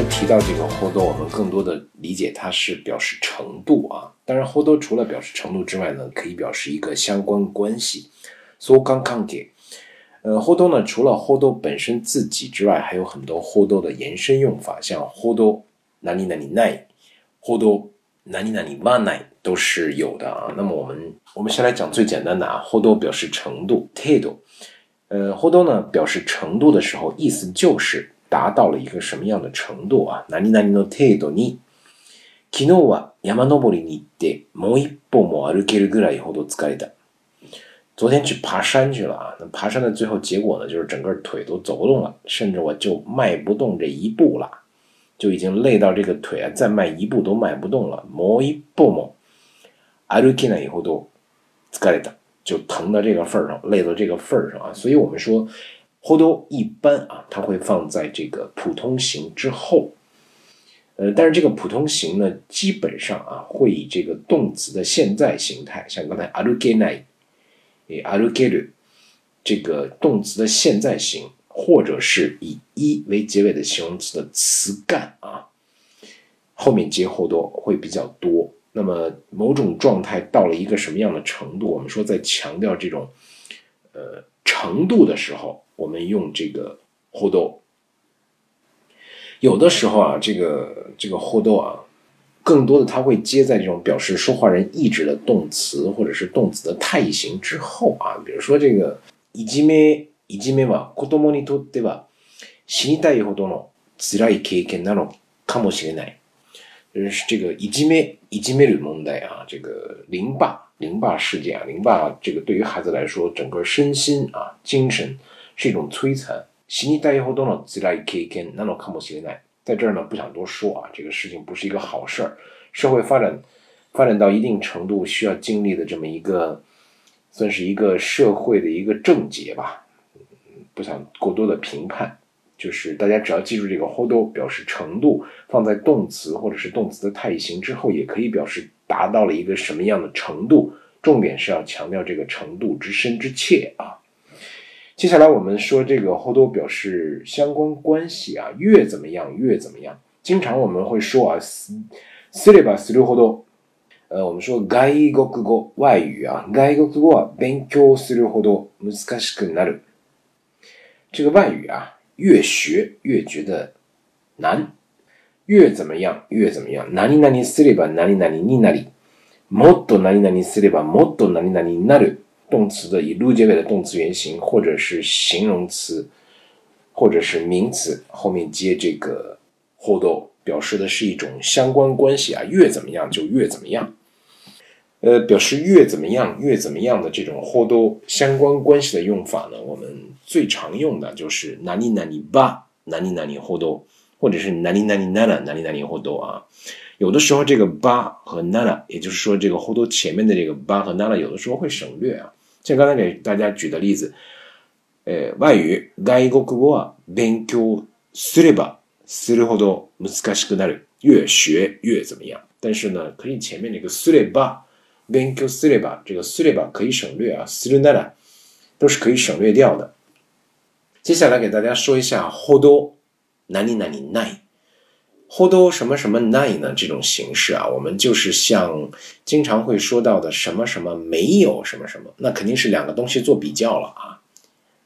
说提到这个 hold，我们更多的理解它是表示程度啊。当然，hold 除了表示程度之外呢，可以表示一个相关关系。so 刚刚给，呃，hold 呢，除了 hold 本身自己之外，还有很多 hold 的延伸用法，像 hold 哪里哪里奈，hold 哪里哪里哇奈都是有的啊。那么我们我们先来讲最简单的啊，hold 表示程度，tado，呃，hold 呢表示程度的时候，意思就是。达到了一个什么样的程度啊？何々の程度に、昨日は山登りに行ってもう一歩も歩けるぐらいほど疲れた。昨天去爬山去了啊，那爬山的最后结果呢，就是整个腿都走不动了，甚至我就迈不动这一步了，就已经累到这个腿啊，再迈一步都迈不动了。もう一歩も歩けないほど疲れた，就疼到这个份儿上，累到这个份儿上啊。所以我们说。 后头一般啊，它会放在这个普通型之后，呃，但是这个普通型呢，基本上啊，会以这个动词的现在形态，像刚才歩けない、え歩ける这个动词的现在形，或者是以一为结尾的形容词的词干啊，后面接后头会比较多。那么某种状态到了一个什么样的程度，我们说在强调这种呃 程度的时候。我们用这个后斗，有的时候啊，这个这个后斗啊，更多的它会接在这种表示说话人意志的动词或者是动词的态意形之后啊。比如说这个いじめいじめは子供にとっては死にたいほどの辛い経験なのかもしれない。就是这个いじめいじめる問題啊，这个凌霸 凌霸事件啊，凌霸这个对于孩子来说，整个身心啊精神。是一种摧残。死にたいほどの辛い経験なのかもしれない。在这儿呢，不想多说啊，这个事情不是一个好事儿。社会发展发展到一定程度，需要经历的这么一个，算是一个社会的一个症结吧。不想过多的评判，就是大家只要记住这个 hold 表示程度，放在动词或者是动词的态形之后，也可以表示 达到了一个什么样的程度。重点是要强调这个程度之深之切啊。接下来我们说这个后多表示相关关系啊，越怎么样越怎么样。经常我们会说啊，すすればするほど，呃，我们说外国語外语啊，外国語は勉強するほど難しくなる。这个外语啊，越学越觉得难， 越怎么样越怎么样。何々すれば何々になり、もっと何々すればもっと何々になる。动词的以 lu 结尾的动词原形，或者是形容词，或者是名词后面接这个 hold，表示的是一种相关关系啊，越怎么样就越怎么样。呃，表示越怎么样越怎么样的这种 hold 相关关系的用法呢，我们最常用的就是哪里哪里吧，哪里哪里 hold， 或者是哪里哪里哪哪哪里哪里 hold 啊。有的时候这个吧和 nana，也就是说这个 hold 前面的这个吧和 nana，有的时候会省略啊。像刚才给大家举的例子，呃，外语外国語は勉強すればするほど難しくなる，越学越怎么样？但是呢，可以前面那个すれば勉強すれば这个すれば可以省略啊，するなら都是可以省略掉的。接下来给大家说一下ほど 何々ない。后头什么什么奈呢？这种形式啊，我们就是像经常会说到的什么什么没有什么什么，那肯定是两个东西做比较了啊。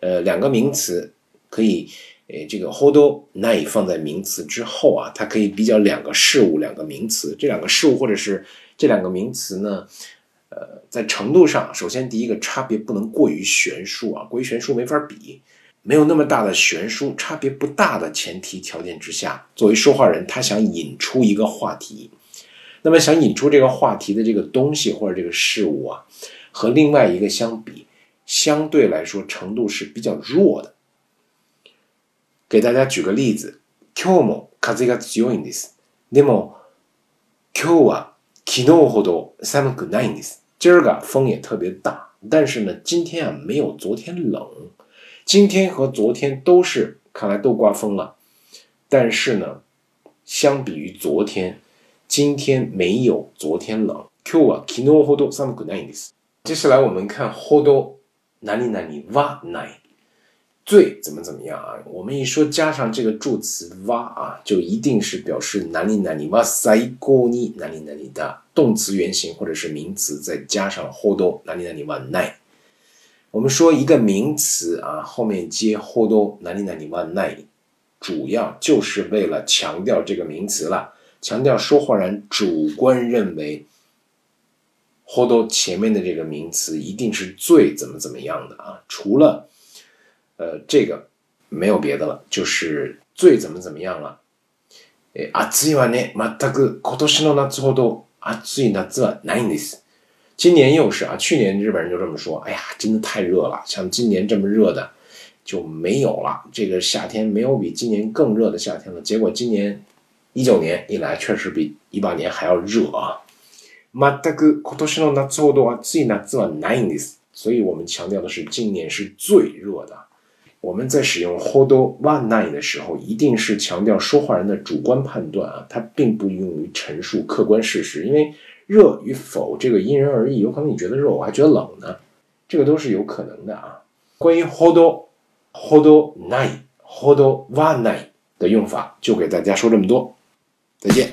呃，两个名词可以，呃，这个后头奈放在名词之后啊，它可以比较两个事物、两个名词。这两个事物或者是这两个名词呢，呃，在程度上，首先第一个差别不能过于悬殊啊，过于悬殊没法比。没有那么大的悬殊，差别不大的前提条件之下，作为说话人，他想引出一个话题，那么想引出这个话题的这个东西或者这个事物啊，和另外一个相比，相对来说程度是比较弱的。给大家举个例子，今日も風が強いんです。でも今日は昨日ほど寒くないんです。今儿个风也特别大，但是呢，今天啊没有昨天冷。 今天和昨天都是，看来都刮风了，但是呢，相比于昨天，今天没有昨天冷。今日は昨日ほど寒くないんです。接下来我们看ほど何々はない。 最怎么怎么样啊？我们一说加上这个助词哇啊，就一定是表示哪里哪里哇塞过你哪里哪里的动词原形或者是名词，再加上后头哪里哪里哇奈。 我们说一个名词啊，后面接后头哪里哪里哇奈，主要就是为了强调这个名词了，强调说话人主观认为后头前面的这个名词一定是最怎么怎么样的啊，除了。呃，这个没有别的了，就是最怎么怎么样了。え、暑いはね、全く今年の夏ほど暑い夏はないんです。 今年又是啊，去年日本人就这么说，哎呀，真的太热了，像今年这么热的就没有了。这个夏天没有比今年更热的夏天了。结果今年一九年一来，确实比一八年还要热啊。全く今年の夏ほど暑い夏はないんです。所以我们强调的是，今年是最热的。我们在使用 hodo one night 的时候，一定是强调说话人的主观判断啊，它并不用于陈述客观事实。因为 热与否这个因人而异，有可能你觉得热，我还觉得冷呢，这个都是有可能的啊。关于 hodo hodo night hodo one night 的用法，就给大家说这么多，再见。